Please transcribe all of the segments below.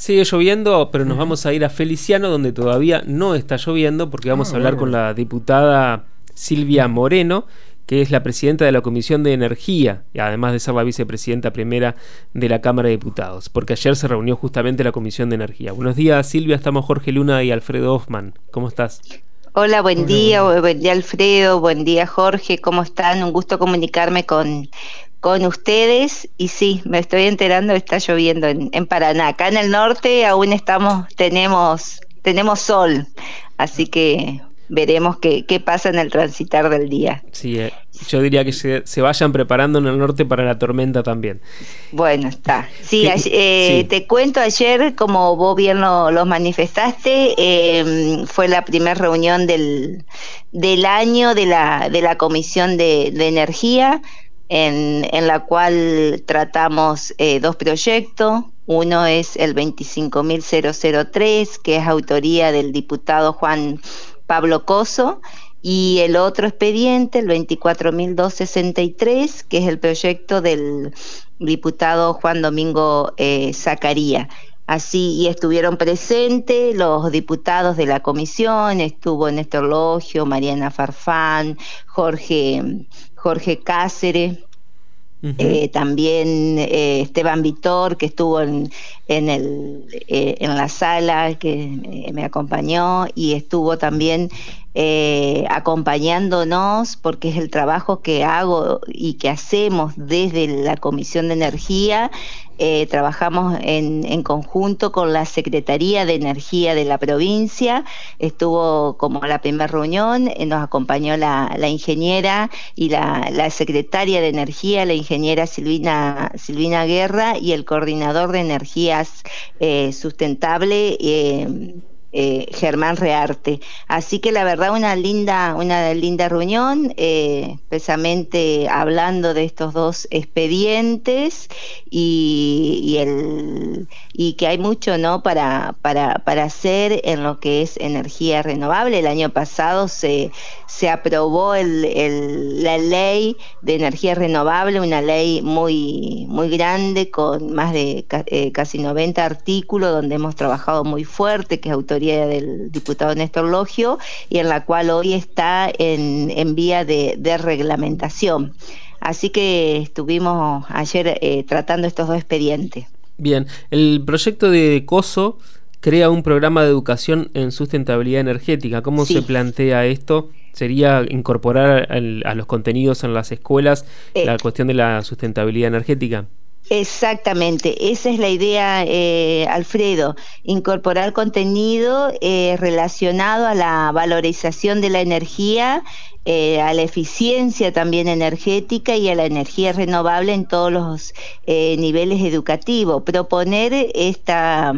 Sigue lloviendo, pero nos vamos a ir a Feliciano, donde todavía no está lloviendo, porque vamos Ah, a hablar bueno. con la diputada Silvia Moreno, que es la presidenta de la Comisión de Energía, y además de ser la vicepresidenta primera de la Cámara de Diputados, porque ayer se reunió justamente la Comisión de Energía. Buenos días, Silvia, estamos Jorge Luna y Alfredo Hoffman. ¿Cómo estás? Hola, buen Hola, día, buen buen día Alfredo, buen día Jorge, ¿cómo están? Un gusto comunicarme con, con ustedes y sí, me estoy enterando, está lloviendo en, en Paraná. Acá en el norte aún estamos, tenemos, tenemos sol, así que veremos qué, qué pasa en el transitar del día. Sí, eh, yo diría que se, se vayan preparando en el norte para la tormenta también. Bueno, está. Sí, ¿Qué- ay- eh, sí. te cuento ayer, como vos bien lo, lo manifestaste, eh, fue la primera reunión del, del año de la, de la Comisión de, de Energía, en, la cual tratamos eh, dos proyectos. Uno es el 25.003, que es autoría del diputado Juan Pablo Coso, y el otro expediente, el 24.263, que es el proyecto del diputado Juan Domingo eh, Zacaría. Así, y estuvieron presentes los diputados de la comisión, estuvo Néstor Logio, Mariana Farfán, Jorge, Jorge Cáceres, eh, también eh, Esteban Vitor, que estuvo en, en, el, eh, en la sala, que me acompañó, y estuvo también eh, acompañándonos, porque es el trabajo que hago y que hacemos desde la Comisión de Energía. Eh, trabajamos en, en conjunto con la Secretaría de Energía de la provincia. Estuvo como la primera reunión, eh, nos acompañó la, ingeniera y la, la secretaria de Energía, la ingeniera Silvina, Silvina Guerra, y el coordinador de energías sustentable. Eh, Germán Rearte. Así que la verdad una linda, una linda reunión, eh, precisamente hablando de estos dos expedientes y, y el y que hay mucho no para, para, para hacer en lo que es energía renovable. El año pasado se, se aprobó el, el, la ley de energía renovable, una ley muy, muy grande con más de eh, casi 90 artículos donde hemos trabajado muy fuerte, que es autoría del diputado Néstor Logio y en la cual hoy está en, en vía de, de reglamentación. Así que estuvimos ayer eh, tratando estos dos expedientes. Bien, el proyecto de COSO crea un programa de educación en sustentabilidad energética. ¿Cómo Sí. se plantea esto? ¿Sería incorporar al- a los contenidos en las escuelas Eh. la cuestión de la sustentabilidad energética? Exactamente, esa es la idea, eh, Alfredo, incorporar contenido eh, relacionado a la valorización de la energía, eh, a la eficiencia también energética y a la energía renovable en todos los eh, niveles educativos. Proponer esta,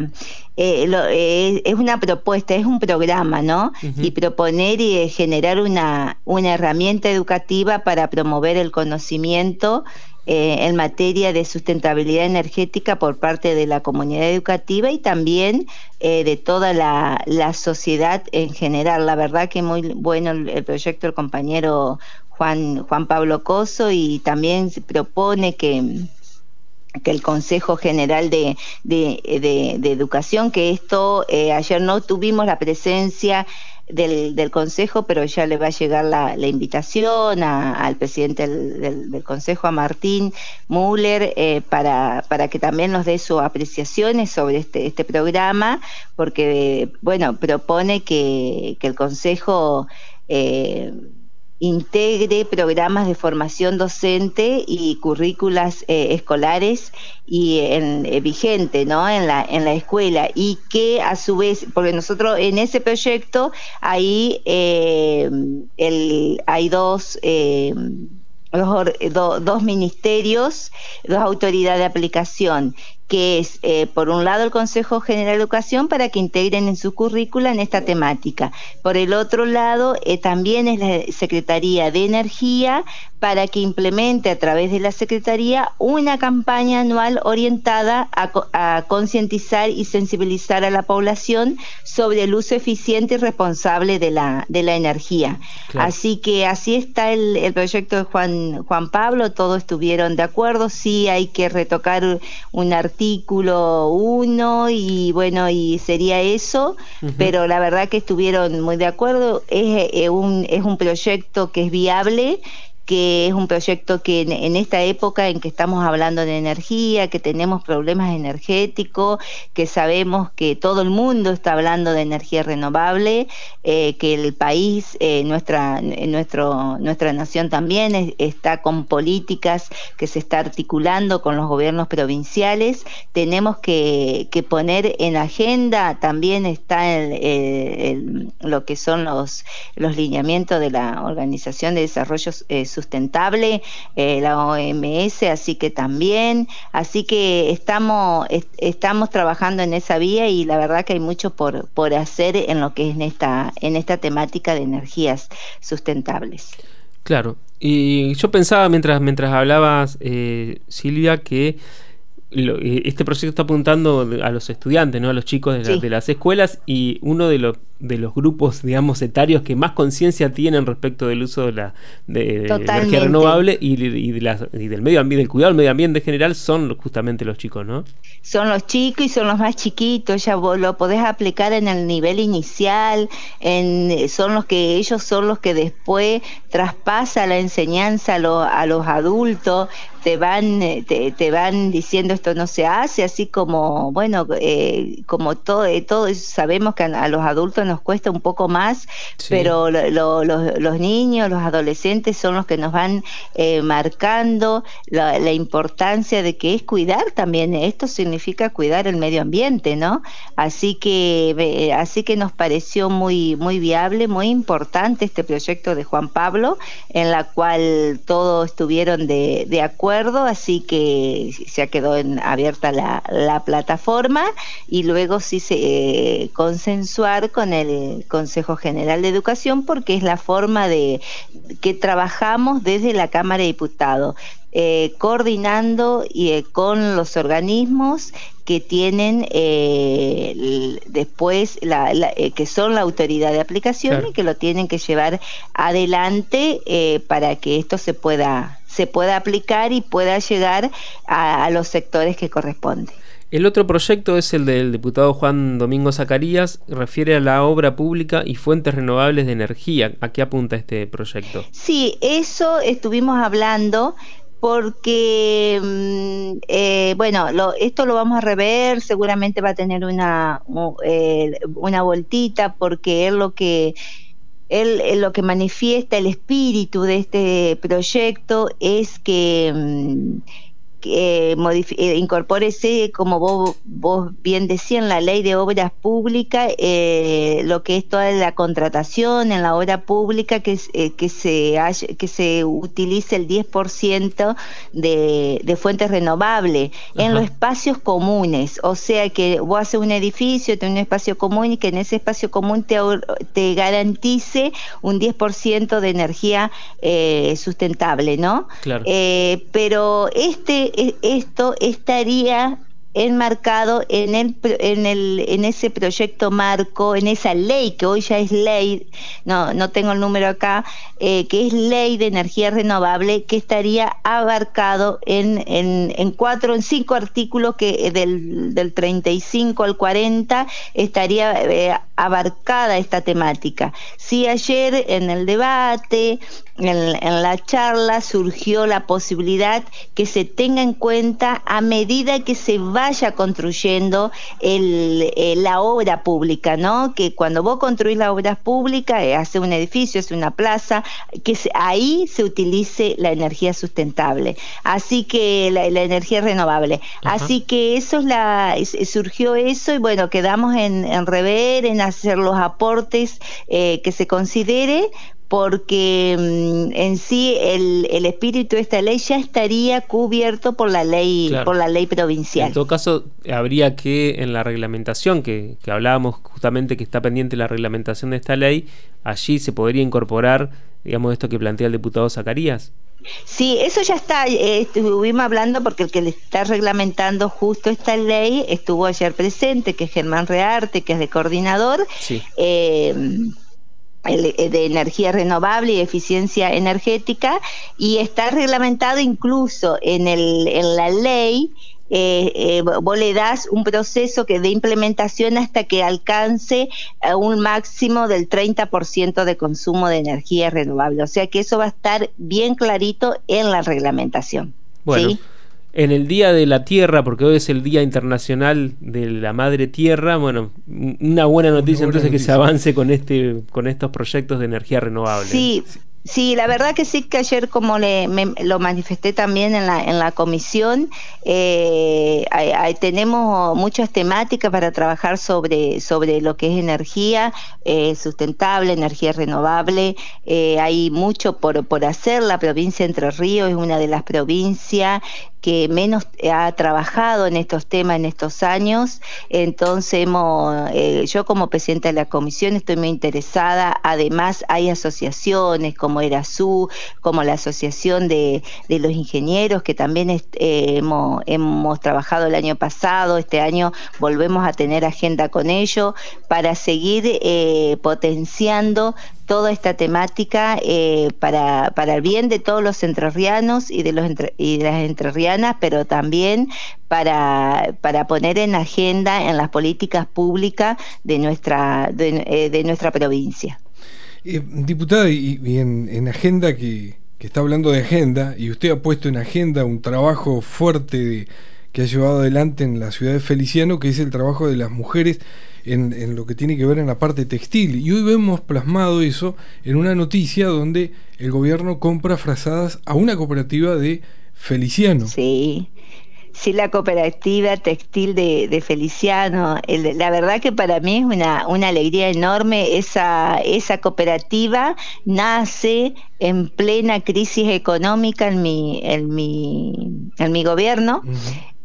eh, lo- eh, es una propuesta, es un programa, ¿no? Y proponer y eh, generar una, una herramienta educativa para promover el conocimiento eh, en materia de sustentabilidad energética por parte de la comunidad educativa y también eh, de toda la, la sociedad en general. La verdad que muy bueno el, proyecto del compañero Juan, Juan Pablo Coso y también propone que que el Consejo General de, de, de- de Educación, que esto eh, ayer no tuvimos la presencia del, del Consejo, pero ya le va a llegar la, la invitación a- al presidente del, del- del Consejo, a Martín Müller, eh, para, para que también nos dé sus apreciaciones sobre este, este programa, porque, bueno, propone que, que el Consejo... eh, integre programas de formación docente y currículas eh, escolares y en, eh, vigente ¿no? en, la, en la escuela y que a su vez, porque nosotros en ese proyecto ahí eh, el, hay dos... Eh, dos, dos ministerios, dos autoridades de aplicación, que es, eh, por un lado, el Consejo General de Educación para que integren en su currícula en esta temática. Por el otro lado, eh, también es la Secretaría de Energía para que implemente a través de la Secretaría una campaña anual orientada a, a concientizar y sensibilizar a la población sobre el uso eficiente y responsable de la, de la energía. Claro. Así que así está el, el proyecto de Juan, Juan Pablo, todos estuvieron de acuerdo, sí hay que retocar un artículo artículo 1 y bueno, y sería eso, pero la verdad que estuvieron muy de acuerdo, es, es, un, es un proyecto que es viable que es un proyecto que en, esta época en que estamos hablando de energía, que tenemos problemas energéticos, que sabemos que todo el mundo está hablando de energía renovable, eh, que el país, eh, nuestra, nuestro, nuestra nación también está con políticas que se está articulando con los gobiernos provinciales, tenemos que, poner en agenda, también está lo que son los, los lineamientos de la Organización de Desarrollo eh, sustentable, eh, la OMS, así que también, así que estamos, estamos trabajando en esa vía y la verdad que hay mucho por, por hacer en lo que es en esta, en esta temática de energías sustentables. Claro, y yo pensaba mientras, mientras hablabas, eh, Silvia, que eh, este proyecto está apuntando a los estudiantes, ¿no? a los chicos de, las escuelas y uno de los, de los grupos, digamos, etarios que más conciencia tienen respecto del uso de la de, energía renovable y, y, y, del medio ambiente, del cuidado del medio ambiente en general son justamente los chicos, ¿no? Son los chicos y son los más chiquitos, ya vos lo podés aplicar en el nivel inicial, en, son los que ellos son los que después traspasa la enseñanza a, a los adultos, te van, eh, te, van diciendo esto no se hace, así como, bueno, eh, como todo, eh, todo sabemos que a, los adultos nos cuesta un poco más, pero los niños, los adolescentes son los que nos van marcando la, importancia de que es cuidar también, esto significa cuidar el medio ambiente, ¿no? Así que, así que nos pareció muy, muy viable, muy importante este proyecto de Juan Pablo, en la cual todos estuvieron de, de acuerdo así que se quedó en, abierta la, plataforma y luego sí se eh, consensuar con el Consejo General de Educación porque es la forma de que trabajamos desde la Cámara de Diputados. Eh, coordinando y, eh, con los organismos que tienen eh, después, la, que son la autoridad de aplicación y que lo tienen que llevar adelante para que esto se pueda se pueda aplicar y pueda llegar a, los sectores que corresponden. El otro proyecto es el del diputado Juan Domingo Zacarías, refiere a la obra pública y fuentes renovables de energía. ¿A qué apunta este proyecto? Sí, eso estuvimos hablando porque, mm, eh, bueno, esto lo vamos a rever, seguramente va a tener una, eh, una voltita, porque es lo que él, lo que manifiesta el espíritu de este proyecto es que mm, eh, eh, incorpórese, como vos, vos, bien decías, en la ley de obras públicas, eh, lo que es toda la contratación en la obra pública, que, eh, que, se, que se utilice el 10% de, de fuentes renovables en los espacios comunes. O sea, que vos haces un edificio, tenés un espacio común y que en ese espacio común te, te garantice un 10% de energía sustentable, ¿no? Claro. pero este esto estaría enmarcado en, el, en, el, en ese proyecto marco, en esa ley que hoy ya es ley, no, no tengo el número acá, eh, que es ley de energía renovable, que estaría abarcado en, en, en cuatro, en cinco artículos que eh, del, del 35 al 40 estaría eh, abarcada esta temática. Si ayer en el debate, en, la charla surgió la posibilidad que se tenga en cuenta a medida que se vaya construyendo el, eh, la obra pública, ¿no? Que cuando vos construís la obra pública, eh, hace un edificio, hace una plaza, que ahí se utilice la energía sustentable, así que la, energía renovable. Así que eso es la, surgió eso y bueno, quedamos en, en rever, en hacer los aportes eh, que se considere porque mm, en sí el, el, espíritu de esta ley ya estaría cubierto por la ley por la ley provincial. En todo caso, habría que en la reglamentación que, que hablábamos justamente que está pendiente la reglamentación de esta ley, allí se podría incorporar, digamos, esto que plantea el diputado Zacarías. Sí, eso ya está, eh, estuvimos hablando porque el que le está reglamentando justo esta ley estuvo ayer presente, que es Germán Rearte, que es de coordinador. Sí. Eh, eh, de energía renovable y eficiencia energética y está reglamentado incluso en, el, en la ley vos le das un proceso que de implementación hasta que alcance un máximo del 30% de consumo de energía renovable. O sea que eso va a estar bien clarito en la reglamentación. Bueno. En el Día de la Tierra, porque hoy es el Día Internacional de la Madre Tierra, bueno, una buena noticia entonces que se avance con este con estos proyectos de energía renovable. Sí, Sí, la verdad que sí que ayer como le, lo manifesté también en la, en la comisión, eh, tenemos muchas temáticas para trabajar sobre, sobre lo que es energía eh, sustentable, energía renovable. Eh, hay mucho por, por hacer. La provincia de Entre Ríos es una de las provincias que menos ha trabajado en estos temas en estos años. Entonces, hemos, eh, yo como presidenta de la comisión estoy muy interesada. Además, hay asociaciones como ERASU, como la Asociación de, los Ingenieros, que también eh, hemos, hemos trabajado el año pasado. Este año volvemos a tener agenda con ellos para seguir eh, potenciando toda esta temática eh, para, para el bien de todos los entrerrianos y de, los y de las entrerrianas, pero también para, para poner en agenda en las políticas públicas de nuestra, de, eh, nuestra provincia. Eh, diputada, y, en, agenda que, que, está hablando de agenda, y usted ha puesto en agenda un trabajo fuerte que ha llevado adelante en la ciudad de Feliciano, que es el trabajo de las mujeres en, lo que tiene que ver en la parte textil. Y hoy vemos plasmado eso en una noticia donde el gobierno compra frazadas a una cooperativa de Feliciano. Sí. Sí, la cooperativa textil de, Feliciano. la verdad que para mí es una, una alegría enorme. Esa, esa cooperativa nace en plena crisis económica en mi, en mi, en mi gobierno.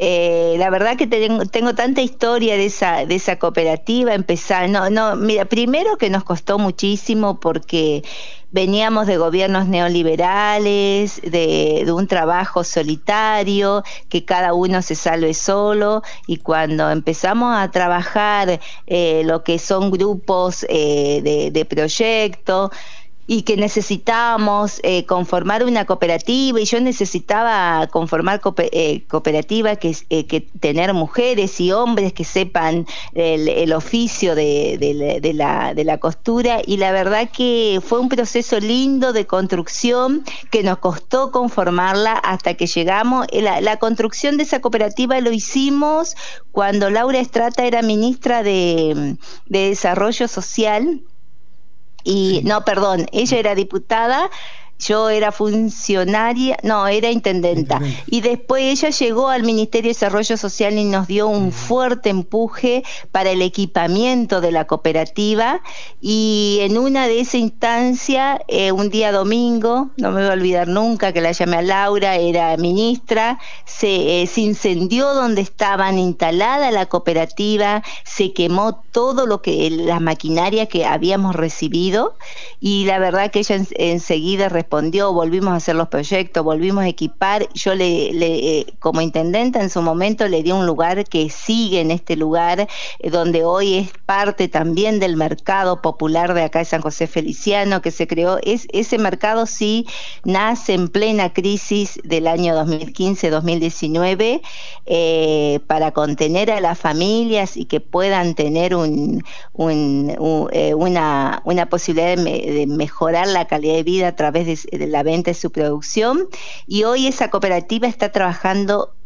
Eh, la verdad que tengo, tengo, tanta historia de esa, de esa cooperativa, empezar, no, no, mira, primero que nos costó muchísimo porque veníamos de gobiernos neoliberales, de, de, un trabajo solitario, que cada uno se salve solo, y cuando empezamos a trabajar eh, lo que son grupos eh, de, de proyecto, y que necesitábamos eh, conformar una cooperativa y yo necesitaba conformar eh, cooperativa que, eh, tener mujeres y hombres que sepan el, oficio de, de, la, de la costura y la verdad que fue un proceso lindo de construcción que nos costó conformarla hasta que llegamos. La, la construcción de esa cooperativa lo hicimos cuando Laura Estrata era ministra de Desarrollo Social y no, perdón, ella era diputada yo era funcionaria, no, era intendenta. Y después ella llegó al Ministerio de Desarrollo Social y nos dio un fuerte empuje para el equipamiento de la cooperativa. Y en una de esas instancias, eh, un día domingo, no me voy a olvidar nunca que la llamé a Laura, era ministra, se, eh, se incendió donde estaban instalada la cooperativa, se quemó todo lo que, la maquinaria que habíamos recibido. Y la verdad que ella enseguida respondió, volvimos a hacer los proyectos, volvimos a equipar. Yo le, eh, como intendenta en su momento le di un lugar que sigue en este lugar, eh, donde hoy es parte también del mercado popular de acá de San José Feliciano que se creó. Es, ese mercado sí nace en plena crisis del año 2015-2019 eh, para contener a las familias y que puedan tener un, una, una posibilidad de, de mejorar la calidad de vida a través de de la venta de su producción. Y hoy esa cooperativa está trabajando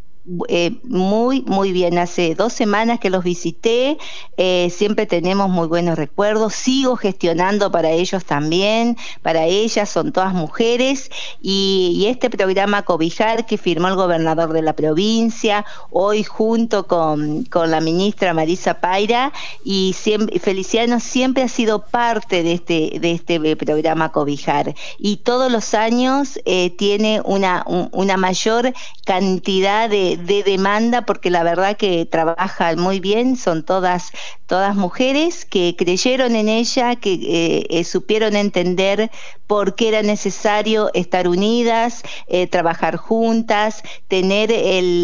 eh, muy, muy bien. Hace dos semanas que los visité, eh, siempre tenemos muy buenos recuerdos. Sigo gestionando para ellos también, para ellas, son todas mujeres. Y, este programa Cobijar que firmó el gobernador de la provincia, hoy junto con, con la ministra Marisa Paira, y siempre, Feliciano siempre ha sido parte de este, de este programa Cobijar. Y todos los años eh, tiene una, una mayor cantidad de de, demanda porque la verdad que trabajan muy bien, son todas, todas mujeres que creyeron en ella, que eh, eh, supieron entender por qué era necesario estar unidas, eh, trabajar juntas, tener, el,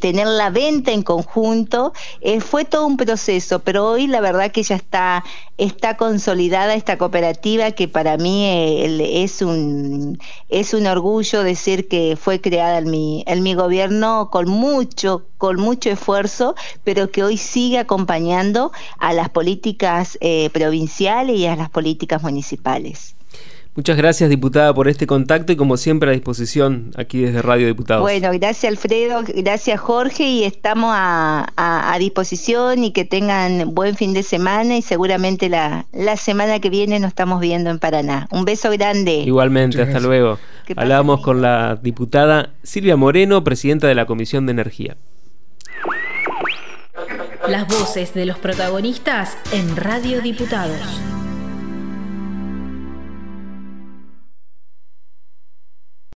tener la venta en conjunto. fue todo un proceso, pero hoy la verdad que ya está, está consolidada esta cooperativa que para mí es, un, es un orgullo decir que fue creada en mi gobierno con mucho, con mucho esfuerzo, pero que hoy sigue acompañando a las políticas eh, provinciales y a las políticas municipales. Muchas gracias, diputada, por este contacto y como siempre a disposición aquí desde Radio Diputados. Bueno, gracias Alfredo, gracias Jorge y estamos a, disposición y que tengan buen fin de semana y seguramente la, la semana que viene nos estamos viendo en Paraná. Un beso grande. Igualmente, hasta luego. Hablábamos con la diputada Silvia Moreno, presidenta de la Comisión de Energía. Las voces de los protagonistas en Radio Diputados.